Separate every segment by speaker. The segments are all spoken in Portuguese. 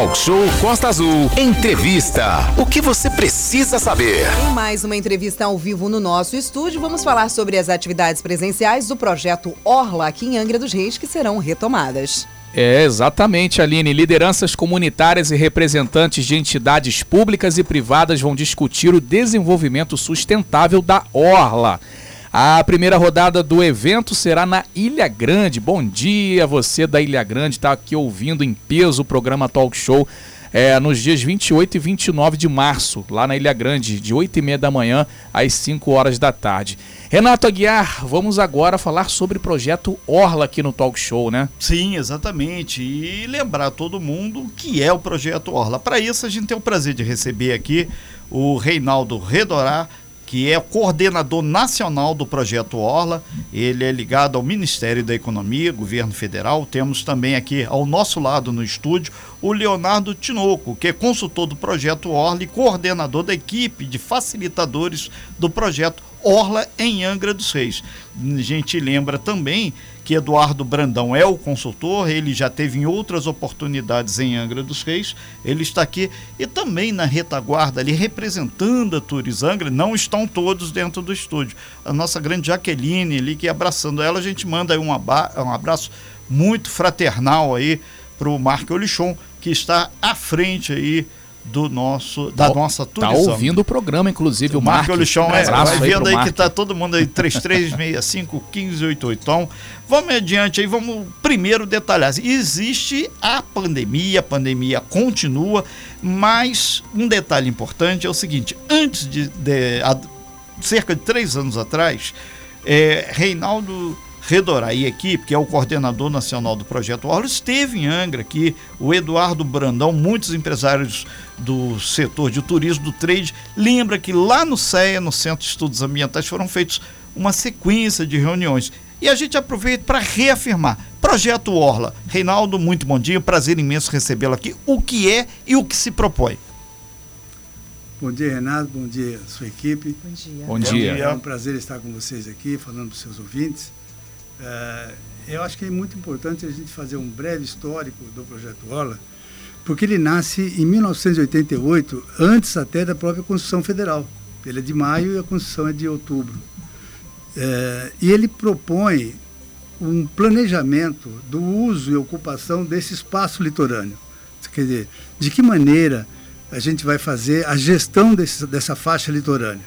Speaker 1: Talk Show Costa Azul. Entrevista. O que você precisa saber?
Speaker 2: Em mais uma entrevista ao vivo no nosso estúdio, vamos falar sobre as atividades presenciais do projeto Orla aqui em Angra dos Reis que serão retomadas.
Speaker 3: É, exatamente, Aline. Lideranças comunitárias e representantes de entidades públicas e privadas vão discutir o desenvolvimento sustentável da Orla. A primeira rodada do evento será na Ilha Grande. Bom dia, você da Ilha Grande, está aqui ouvindo em peso o programa Talk Show é, nos dias 28 e 29 de março, lá na Ilha Grande, de 8 e meia da manhã às 5 horas da tarde. Renato Aguiar, vamos agora falar sobre o projeto Orla aqui no Talk Show, né?
Speaker 4: Sim, exatamente. E lembrar todo mundo que é o projeto Orla. Para isso, a gente tem o prazer de receber aqui o Reinaldo Redorá, que é o coordenador nacional do projeto Orla. Ele é ligado ao Ministério da Economia, governo federal. Temos também aqui ao nosso lado no estúdio o Leonardo Tinoco, que é consultor do projeto Orla e coordenador da equipe de facilitadores do projeto Orla em Angra dos Reis. A gente lembra também que Eduardo Brandão é o consultor, ele já teve em outras oportunidades em Angra dos Reis, ele está aqui e também na retaguarda ali representando a Turis Angra, não estão todos dentro do estúdio. A nossa grande Jaqueline ali que abraçando ela, a gente manda aí um, um abraço muito fraternal aí para o Marco Olichon, que está à frente aí do nosso da tá, nossa
Speaker 3: Tá ouvindo o programa, inclusive, o Marco
Speaker 4: Lixão, é, vai vendo aí, aí que tá todo mundo aí, 3365 1588. Então, vamos adiante aí, vamos primeiro detalhar. Existe a pandemia, a pandemia continua, mas um detalhe importante é o seguinte: antes de, de a, cerca de três anos atrás, é, Reinaldo Redorai equipe, que é o coordenador nacional do projeto Orla, esteve em Angra aqui, o Eduardo Brandão, muitos empresários do setor de turismo, do trade, lembra que lá no CEA, no Centro de Estudos Ambientais, foram feitos uma sequência de reuniões. E a gente aproveita para reafirmar. Projeto Orla. Reinaldo, muito bom dia, prazer imenso recebê-lo aqui. O que é e o que se propõe?
Speaker 5: Bom dia, Renato. Bom dia, sua equipe.
Speaker 2: Bom dia.
Speaker 3: Bom dia.
Speaker 5: É um prazer estar com vocês aqui, falando para os seus ouvintes. É, eu acho que é muito importante a gente fazer um breve histórico do projeto Orla, porque ele nasce em 1988, antes até da própria Constituição Federal. Ele é de maio e a Constituição é de outubro. É, e ele propõe um planejamento do uso e ocupação desse espaço litorâneo. Quer dizer, de que maneira a gente vai fazer a gestão desse, dessa faixa litorânea.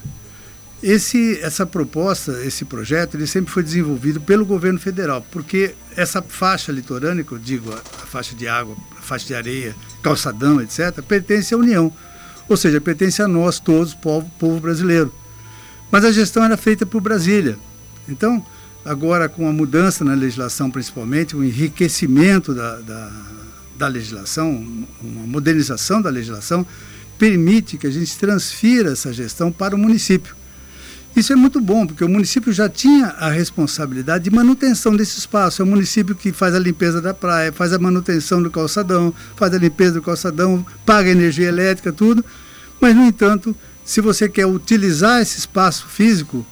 Speaker 5: Esse, essa proposta, esse projeto, ele sempre foi desenvolvido pelo governo federal, porque essa faixa litorânea, eu digo, a, a faixa de água, a faixa de areia, calçadão, etc., pertence à União, ou seja, pertence a nós todos, povo, povo brasileiro. Mas a gestão era feita por Brasília. Então, agora com a mudança na legislação, principalmente, o enriquecimento da, da, da legislação, uma modernização da legislação, permite que a gente transfira essa gestão para o município. Isso é muito bom, porque o município já tinha a responsabilidade de manutenção desse espaço. É o município que faz a limpeza da praia, faz a manutenção do calçadão, faz a limpeza do calçadão, paga energia elétrica, tudo. Mas, no entanto, se você quer utilizar esse espaço físico,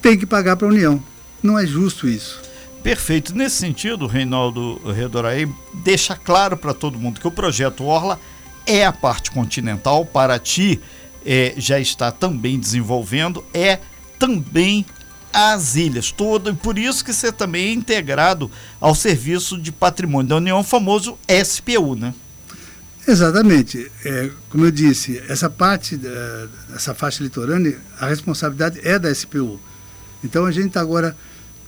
Speaker 5: tem que pagar para a União. Não é justo isso.
Speaker 4: Perfeito. Nesse sentido, Reinaldo Redoraí deixa claro para todo mundo que o projeto Orla é a parte continental, Paraty é, já está também desenvolvendo, é também as ilhas todas, e por isso que você também é integrado ao Serviço de Patrimônio da União, famoso SPU, né?
Speaker 5: Exatamente. É, como eu disse, essa parte, essa faixa litorânea, a responsabilidade é da SPU. Então a gente está agora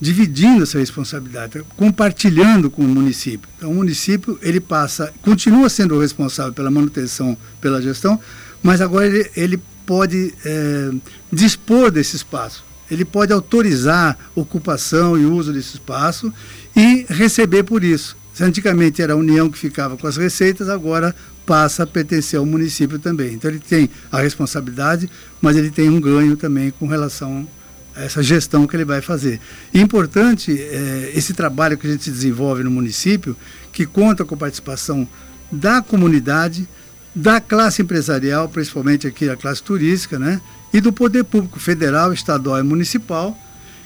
Speaker 5: dividindo essa responsabilidade, compartilhando com o município. Então o município ele passa, continua sendo o responsável pela manutenção, pela gestão, mas agora ele, ele pode é, dispor desse espaço. Ele pode autorizar ocupação e uso desse espaço e receber por isso. Antigamente era a União que ficava com as receitas, agora passa a pertencer ao município também. Então ele tem a responsabilidade, mas ele tem um ganho também com relação a essa gestão que ele vai fazer. E importante é, esse trabalho que a gente desenvolve no município, que conta com a participação da comunidade, da classe empresarial, principalmente aqui a classe turística, né? e do poder público federal, estadual e municipal,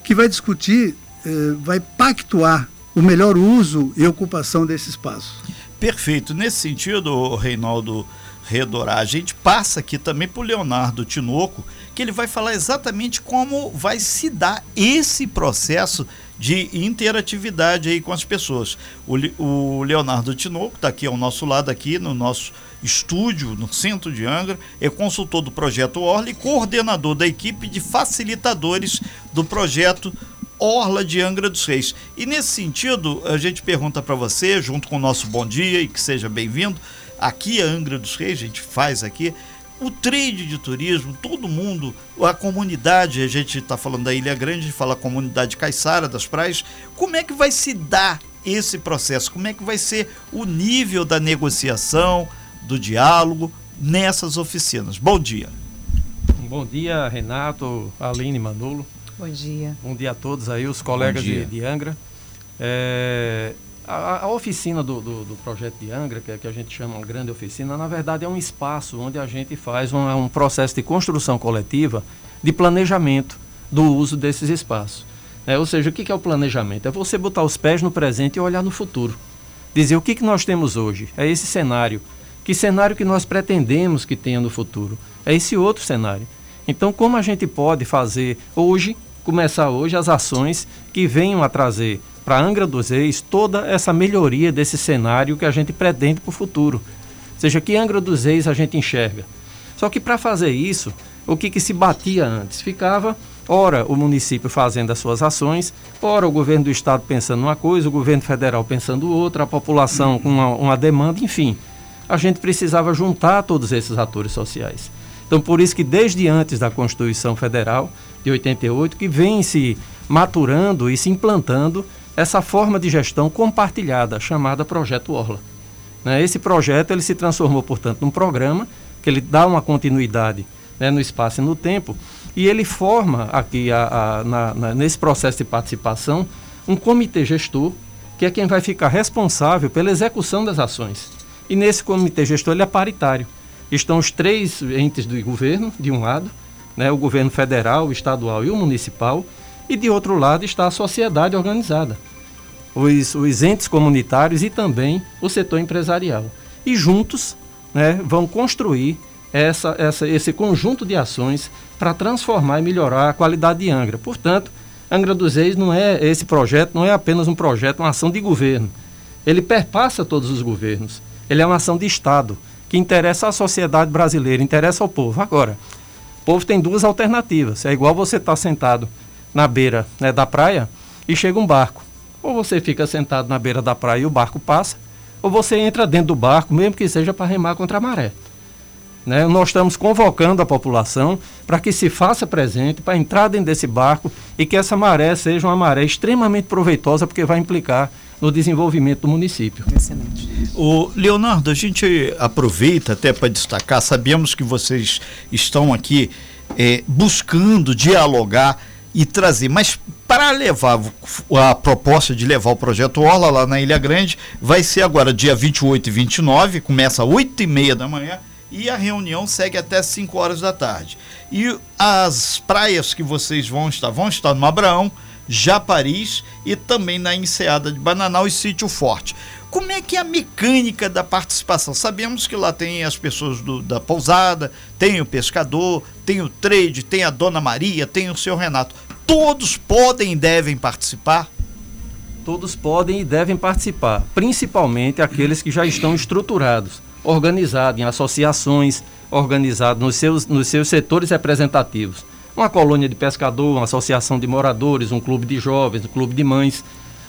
Speaker 5: que vai discutir, eh, vai pactuar o melhor uso e ocupação desse espaço.
Speaker 4: Perfeito. Nesse sentido, Reinaldo Redorá, a gente passa aqui também para o Leonardo Tinoco, que ele vai falar exatamente como vai se dar esse processo de interatividade aí com as pessoas. O, o Leonardo Tinoco está aqui ao nosso lado, aqui no nosso estúdio, no centro de Angra, é consultor do projeto Orla e coordenador da equipe de facilitadores do projeto Orla de Angra dos Reis. E nesse sentido, a gente pergunta para você, junto com o nosso bom dia e que seja bem-vindo, aqui a Angra dos Reis, a gente faz aqui, o trade de turismo, todo mundo, a comunidade, a gente está falando da Ilha Grande, fala a comunidade caiçara das praias, como é que vai se dar esse processo? Como é que vai ser o nível da negociação, do diálogo nessas oficinas? Bom dia.
Speaker 6: Bom dia, Renato, Aline, Manolo.
Speaker 2: Bom dia.
Speaker 6: Bom dia a todos aí, os colegas de, de, Angra. É, a, a, oficina do, do, do, projeto de Angra, que, é, que a gente chama uma grande oficina, na verdade é um espaço onde a gente faz um, um processo de construção coletiva de planejamento do uso desses espaços. É, ou seja, o que é o planejamento? É você botar os pés no presente e olhar no futuro. Dizer o que, que nós temos hoje. É esse cenário. Que cenário que nós pretendemos que tenha no futuro? É esse outro cenário. Então, como a gente pode fazer hoje, começar hoje, as ações que venham a trazer para Angra dos Reis toda essa melhoria desse cenário que a gente pretende para o futuro. Ou seja, que Angra dos Reis a gente enxerga. Só que para fazer isso, o que, que se batia antes? Ficava, ora, o município fazendo as suas ações, ora, o governo do estado pensando uma coisa, o governo federal pensando outra, a população com uma, uma demanda, enfim. A gente precisava juntar todos esses atores sociais. Então, por isso que desde antes da Constituição Federal de 88, que vem se maturando e se implantando essa forma de gestão compartilhada, chamada Projeto Orla. Né? Esse projeto ele se transformou, portanto, num programa que ele dá uma continuidade né, no espaço e no tempo, e ele forma aqui, a, a, na, na, nesse processo de participação, um comitê gestor, que é quem vai ficar responsável pela execução das ações. E nesse comitê gestor ele é paritário estão os três entes do governo, de um lado, né, o governo federal, o estadual e o municipal, e de outro lado está a sociedade organizada, os, os entes comunitários e também o setor empresarial. E juntos né, vão construir essa, essa, esse conjunto de ações para transformar e melhorar a qualidade de Angra. Portanto, Angra dos Reis não é esse projeto, não é apenas um projeto, uma ação de governo. Ele perpassa todos os governos. Ele é uma ação de Estado que interessa à sociedade brasileira, interessa ao povo. Agora, o povo tem duas alternativas. É igual você estar tá sentado na beira né, da praia e chega um barco. Ou você fica sentado na beira da praia e o barco passa, ou você entra dentro do barco, mesmo que seja para remar contra a maré. Né? Nós estamos convocando a população para que se faça presente, para entrar dentro desse barco e que essa maré seja uma maré extremamente proveitosa, porque vai implicar no desenvolvimento do município.
Speaker 4: Excelente. O Leonardo, a gente aproveita até para destacar, sabemos que vocês estão aqui é, buscando dialogar e trazer, mas para levar a proposta de levar o projeto Orla lá na Ilha Grande, vai ser agora dia 28 e 29, começa às 8 e meia da manhã e a reunião segue até 5 horas da tarde. E as praias que vocês vão estar, vão estar no Abraão, Japaris e também na Enseada de Bananal e Sítio Forte. Como é que é a mecânica da participação? Sabemos que lá tem as pessoas do, da pousada, tem o pescador, tem o trade, tem a Dona Maria, tem o seu Renato. Todos podem e devem participar?
Speaker 6: Todos podem e devem participar, principalmente aqueles que já estão estruturados, organizados em associações, organizados nos seus, nos seus setores representativos uma colônia de pescador, uma associação de moradores, um clube de jovens, um clube de mães.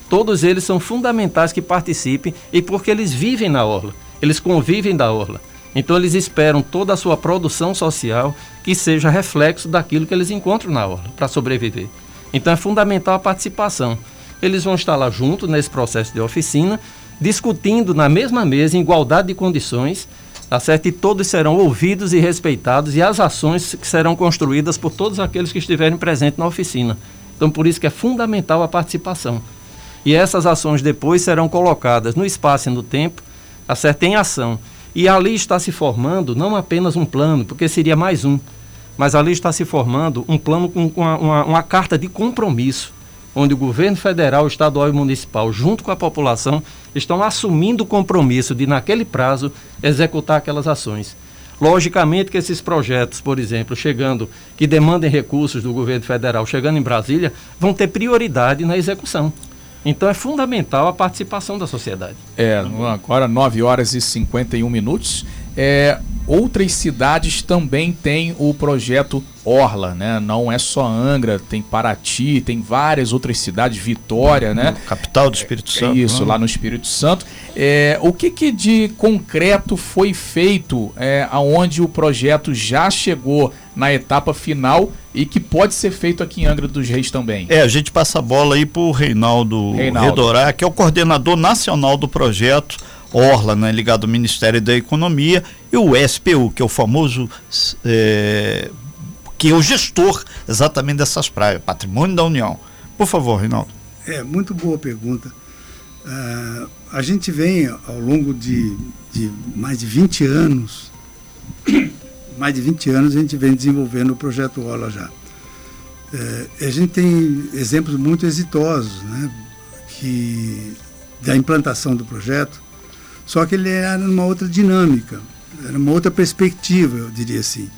Speaker 6: Todos eles são fundamentais que participem e porque eles vivem na orla, eles convivem da orla. Então eles esperam toda a sua produção social que seja reflexo daquilo que eles encontram na orla para sobreviver. Então é fundamental a participação. Eles vão estar lá junto nesse processo de oficina, discutindo na mesma mesa, em igualdade de condições, tá certo? E todos serão ouvidos e respeitados e as ações que serão construídas por todos aqueles que estiverem presentes na oficina. Então, por isso que é fundamental a participação. E essas ações depois serão colocadas no espaço e no tempo, tá certo? Em ação. E ali está se formando não apenas um plano, porque seria mais um, mas ali está se formando um plano com uma, uma, uma carta de compromisso, onde o governo federal, estadual e municipal, junto com a população, estão assumindo o compromisso de, naquele prazo, executar aquelas ações. Logicamente que esses projetos, por exemplo, chegando, que demandem recursos do governo federal, chegando em Brasília, vão ter prioridade na execução. Então é fundamental a participação da sociedade.
Speaker 3: É, agora 9 horas e 51 minutos. É, outras cidades também têm o projeto Orla, né? Não é só Angra, tem Paraty, tem várias outras cidades, Vitória, né?
Speaker 4: Capital do Espírito Santo.
Speaker 3: Isso, né? lá no Espírito Santo. É, o que, que de concreto foi feito é, aonde o projeto já chegou na etapa final e que pode ser feito aqui em Angra dos Reis também?
Speaker 4: É, a gente passa a bola aí para o Reinaldo, Reinaldo Redorá, que é o coordenador nacional do projeto Orla, né, ligado ao Ministério da Economia, e o SPU, que é o famoso é, que é o gestor exatamente dessas praias, patrimônio da União. Por favor, Reinaldo.
Speaker 5: É, muito boa pergunta. Uh, a gente vem ao longo de, de, mais de 20 anos, mais de 20 anos a gente vem desenvolvendo o projeto Orla já. Uh, a gente tem exemplos muito exitosos, né, que, da implantação do projeto, só que ele era numa outra dinâmica, era uma outra perspectiva, eu diria assim.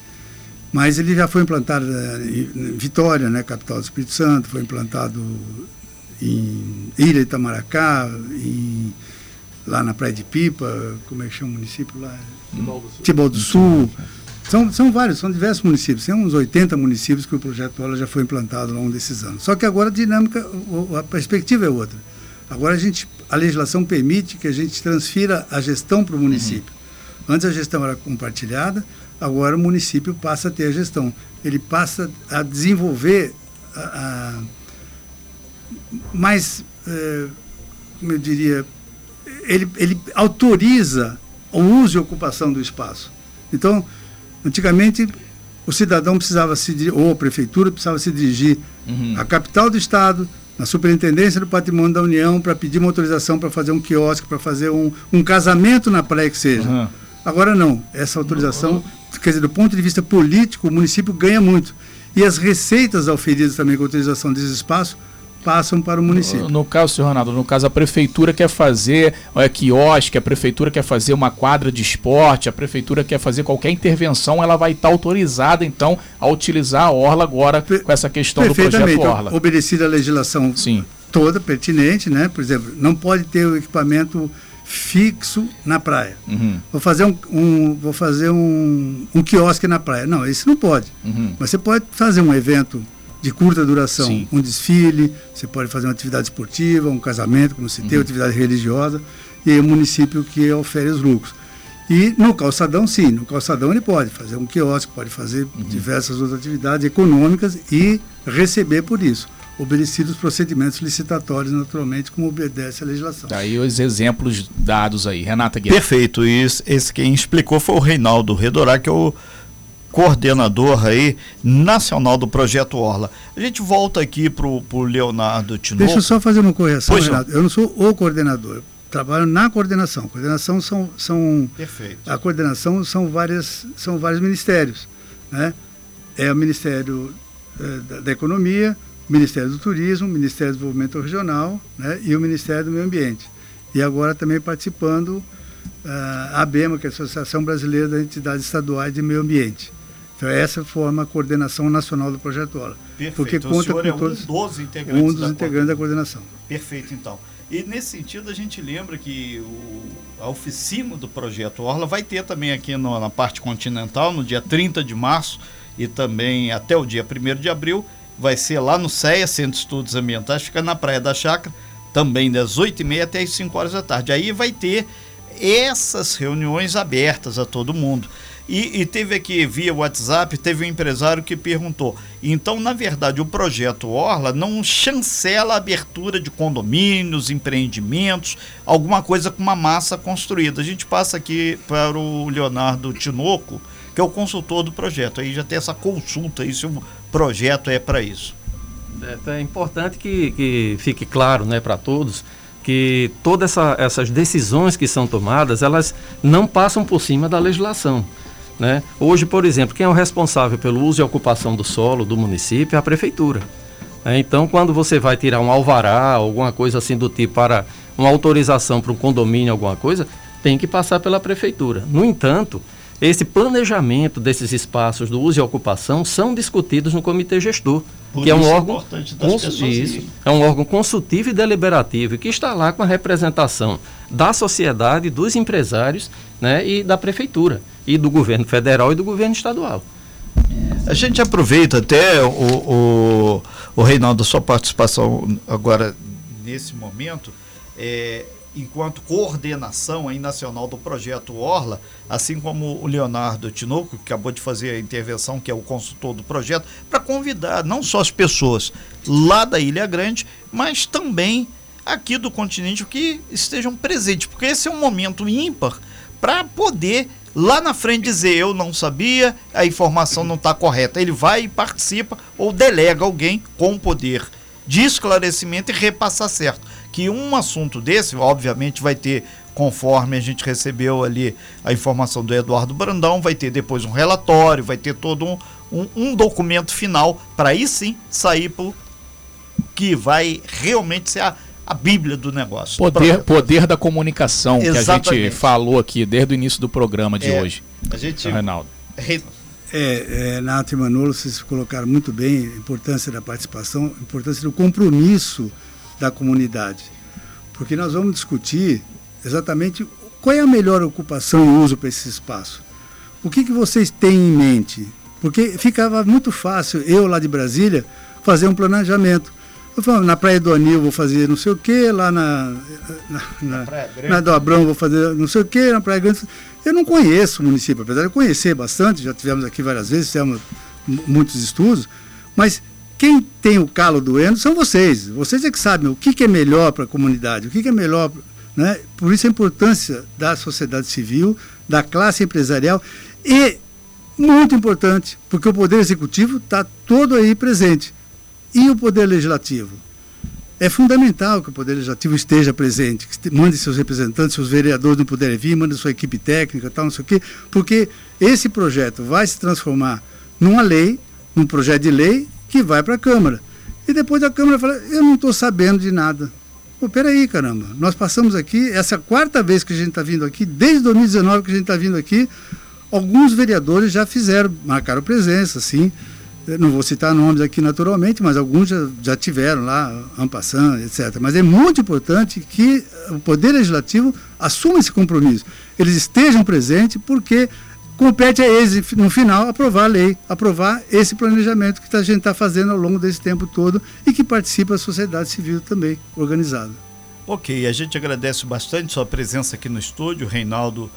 Speaker 5: Mas ele já foi implantado eh, em Vitória, né, capital do Espírito Santo, foi implantado em Ilha Itamaracá, em, lá na Praia de Pipa, como é que chama o município lá? Tibau do Sul. São, são vários, são diversos municípios, tem uns 80 municípios que o projeto Ola já foi implantado ao longo desses anos. Só que agora a dinâmica, a perspectiva é outra. Agora a gente, a legislação permite que a gente transfira a gestão para o município. Uhum. Antes a gestão era compartilhada, agora o município passa a ter a gestão. Ele passa a desenvolver a, a mais, é, como eu diria, ele, ele autoriza o uso e ocupação do espaço. Então, antigamente o cidadão precisava se ou a prefeitura precisava se dirigir uhum. à capital do estado, na Superintendência do Patrimônio da União para pedir uma autorização para fazer um quiosque, para fazer um, um casamento na praia que seja. Uhum. Agora não, essa autorização, quer dizer, do ponto de vista político, o município ganha muito. E as receitas auferidas também com a autorização desse espaço passam para o município.
Speaker 3: No, no caso, senhor Ronaldo, no caso a prefeitura quer fazer é, quiosque, a prefeitura quer fazer uma quadra de esporte, a prefeitura quer fazer qualquer intervenção, ela vai estar autorizada então a utilizar a Orla agora com essa questão do projeto Orla.
Speaker 5: Obedecida a legislação Sim. toda pertinente, né? Por exemplo, não pode ter o equipamento fixo na praia. Uhum. Vou fazer um, um, vou fazer um, um quiosque na praia. Não, isso não pode. Uhum. Mas você pode fazer um evento de curta duração. Sim. Um desfile, você pode fazer uma atividade esportiva, um casamento, como se tem, uhum. atividade religiosa, e aí o município que ofere os lucros. E no calçadão, sim, no calçadão ele pode fazer um quiosque, pode fazer uhum. diversas outras atividades econômicas e receber por isso obedecidos os procedimentos licitatórios, naturalmente, como obedece a legislação.
Speaker 3: Daí os exemplos dados aí. Renata Guerra.
Speaker 4: Perfeito. E esse quem explicou foi o Reinaldo Redorá, que é o coordenador aí nacional do projeto Orla. A gente volta aqui para o Leonardo Tinoco.
Speaker 5: Deixa eu só fazer uma correção, pois Renato. Eu não sou o coordenador, eu trabalho na coordenação. Coordenação são, são
Speaker 4: Perfeito.
Speaker 5: a coordenação são várias são vários ministérios, né? É o Ministério é, da, da, Economia, o Ministério do Turismo, o Ministério do Desenvolvimento Regional, né? E o Ministério do Meio Ambiente. E agora também participando uh, a ABEMA, que é a Associação Brasileira das Entidades Estaduais de Meio Ambiente. Então, essa forma a coordenação nacional do projeto Ola.
Speaker 4: Perfeito.
Speaker 5: Porque
Speaker 4: então, conta com é todos, um dos integrantes,
Speaker 5: um dos da, integrantes da coordenação.
Speaker 4: Perfeito, então. E nesse sentido, a gente lembra que o, a oficina do projeto Orla vai ter também aqui no, na parte continental, no dia 30 de março e também até o dia 1 de abril. Vai ser lá no CEA, Centro de Estudos Ambientais, fica na Praia da Chácara, também das 8h30 até as 5 horas da tarde. Aí vai ter essas reuniões abertas a todo mundo. E, e, teve aqui via WhatsApp, teve um empresário que perguntou: então, na verdade, o projeto Orla não chancela a abertura de condomínios, empreendimentos, alguma coisa com uma massa construída. A gente passa aqui para o Leonardo Tinoco, que é o consultor do projeto. Aí já tem essa consulta aí se o projeto é para isso.
Speaker 6: É, é, importante que, que fique claro né, para todos que todas essa, essas decisões que são tomadas, elas não passam por cima da legislação. Né? Hoje, por exemplo, quem é o responsável pelo uso e ocupação do solo do município é a prefeitura. É, então, quando você vai tirar um alvará, alguma coisa assim do tipo para uma autorização para um condomínio, alguma coisa, tem que passar pela prefeitura. No entanto, esse planejamento desses espaços do uso e ocupação são discutidos no comitê gestor,
Speaker 4: Por
Speaker 6: que é um
Speaker 4: isso
Speaker 6: órgão isso, é um órgão consultivo e deliberativo que está lá com a representação da sociedade, dos empresários, né, e da prefeitura e do governo federal e do governo estadual.
Speaker 4: A gente aproveita até o, o, o Reinaldo, sua participação agora nesse momento, é, enquanto coordenação aí nacional do projeto Orla, assim como o Leonardo Tinoco, que acabou de fazer a intervenção, que é o consultor do projeto, para convidar não só as pessoas lá da Ilha Grande, mas também aqui do continente que estejam presentes, porque esse é um momento ímpar para poder lá na frente dizer eu não sabia, a informação não está correta. Ele vai e participa ou delega alguém com poder de esclarecimento e repassar certo. Que um assunto desse, obviamente, vai ter, conforme a gente recebeu ali a informação do Eduardo Brandão, vai ter depois um relatório, vai ter todo um, um, um documento final para aí sim sair para que vai realmente ser a, a Bíblia do negócio.
Speaker 3: Poder,
Speaker 4: Pro-
Speaker 3: poder da comunicação, que a
Speaker 4: Exatamente.
Speaker 3: gente falou aqui desde o início do programa de
Speaker 4: É,
Speaker 3: hoje,
Speaker 4: A gente.
Speaker 3: Reinaldo.
Speaker 4: Re-
Speaker 5: É, é, Nato e Manolo, vocês colocaram muito bem a importância da participação, a importância do compromisso da comunidade. Porque nós vamos discutir exatamente qual é a melhor ocupação e uso para esse espaço. O que, que vocês têm em mente? Porque ficava muito fácil, eu lá de Brasília, fazer um planejamento. Eu falo, na Praia do Anil vou fazer não sei o quê, lá na, na, na,
Speaker 4: Praia Grande.
Speaker 5: na do Abrão vou fazer não sei o quê, na Praia Grande. Eu não conheço o município, apesar de eu conhecer bastante, já tivemos aqui várias vezes, fizemos mu- muitos estudos, mas quem tem o calo doendo são vocês. Vocês é que sabem o que, que é melhor para a comunidade, o que, que é melhor. Né? Por isso a importância da sociedade civil, da classe empresarial e, muito importante, porque o Poder Executivo está todo aí presente. E o Poder Legislativo? É fundamental que o Poder Legislativo esteja presente, que mande seus representantes, seus vereadores não puderem vir, mande sua equipe técnica, tal, não sei o quê, porque esse projeto vai se transformar numa lei, num projeto de lei que vai para a Câmara. E depois a Câmara fala, eu não estou sabendo de nada. Pô, peraí, caramba, nós passamos aqui, essa é quarta vez que a gente está vindo aqui, desde 2019 que a gente está vindo aqui, alguns vereadores já fizeram, marcaram presença, sim. Não vou citar nomes aqui naturalmente, mas alguns já, já tiveram lá, Ampassan, etc. Mas é muito importante que o Poder Legislativo assuma esse compromisso. Eles estejam presentes, porque compete a eles, no final, aprovar a lei, aprovar esse planejamento que a gente está fazendo ao longo desse tempo todo e que participa a sociedade civil também organizada.
Speaker 4: Ok, a gente agradece bastante sua presença aqui no estúdio, Reinaldo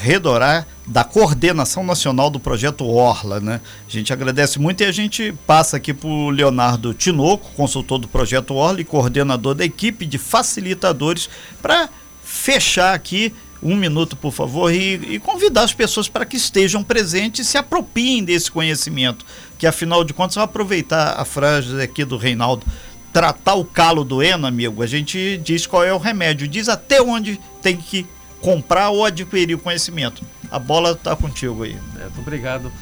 Speaker 4: Redorá, da Coordenação Nacional do Projeto Orla, né? A gente agradece muito e a gente passa aqui para o Leonardo Tinoco, consultor do Projeto Orla e coordenador da equipe de facilitadores, para fechar aqui um minuto, por favor, e, e convidar as pessoas para que estejam presentes e se apropiem desse conhecimento, que afinal de contas, vou aproveitar a frase aqui do Reinaldo, tratar o calo doendo, amigo, a gente diz qual é o remédio, diz até onde tem que comprar ou adquirir o conhecimento. A bola está contigo aí.
Speaker 6: É, Muito obrigado.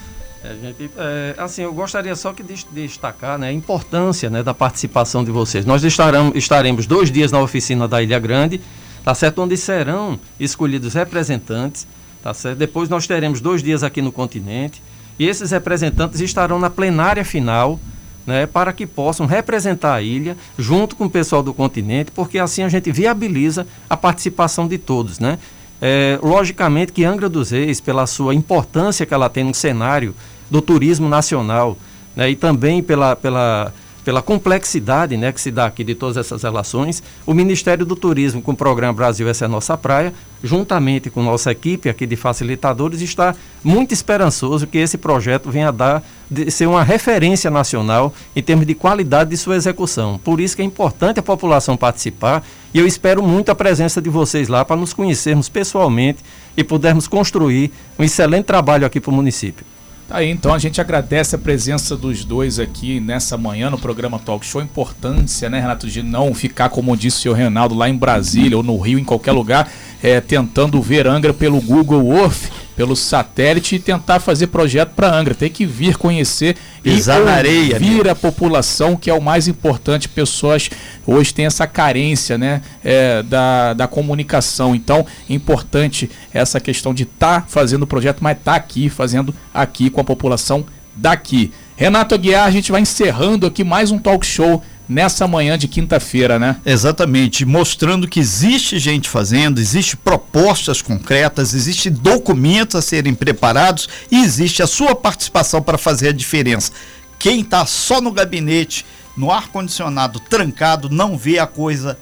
Speaker 6: É, gente, é, assim, eu gostaria só que de destacar né, a importância né, da participação de vocês. Nós estarão, estaremos dois dias na oficina da Ilha Grande, tá certo? Onde serão escolhidos representantes, tá certo? Depois nós teremos dois dias aqui no continente e esses representantes estarão na plenária final, né, para que possam representar a ilha junto com o pessoal do continente, porque assim a gente viabiliza a participação de todos, né? É, logicamente que Angra dos Reis, pela sua importância que ela tem no cenário do turismo nacional, né, e também pela, pela, pela complexidade né, que se dá aqui de todas essas relações, o Ministério do Turismo, com o programa Brasil Essa é a Nossa Praia, juntamente com nossa equipe aqui de facilitadores, está muito esperançoso que esse projeto venha a dar, de ser uma referência nacional em termos de qualidade de sua execução. Por isso que é importante a população participar e eu espero muito a presença de vocês lá para nos conhecermos pessoalmente e pudermos construir um excelente trabalho aqui para o município.
Speaker 3: Tá aí, então a gente agradece a presença dos dois aqui nessa manhã no programa Talk Show. Importância, né, Renato, de não ficar, como disse o senhor Reinaldo, lá em Brasília ou no Rio, em qualquer lugar, é, tentando ver Angra pelo Google Earth pelo satélite e tentar fazer projeto para Angra. Tem que vir conhecer
Speaker 4: Pisar
Speaker 3: e
Speaker 4: na areia,
Speaker 3: ouvir a população, que é o mais importante. Pessoas hoje têm essa carência né, é, da, da comunicação. Então, é importante essa questão de estar tá fazendo o projeto, mas estar tá aqui, fazendo aqui com a população daqui. Renato Aguiar, a gente vai encerrando aqui mais um talk show nessa manhã de quinta-feira, né?
Speaker 4: Exatamente, mostrando que existe gente fazendo, existe propostas concretas, existe documentos a serem preparados e existe a sua participação para fazer a diferença. Quem está só no gabinete, no ar condicionado, trancado, não vê a coisa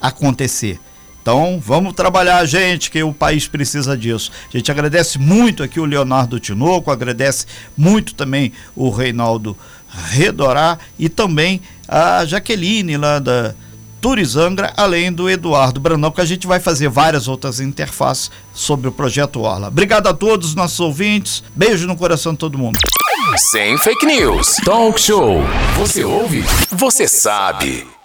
Speaker 4: acontecer. Então, vamos trabalhar, gente, que o país precisa disso. A gente agradece muito aqui o Leonardo Tinoco, agradece muito também o Reinaldo Redorá e também a Jaqueline lá da Turizangra, além do Eduardo Brandão, que a gente vai fazer várias outras interfaces sobre o projeto Orla. Obrigado a todos os nossos ouvintes. Beijo no coração de todo mundo.
Speaker 1: Sem fake news. Talk show. Você ouve? Você sabe.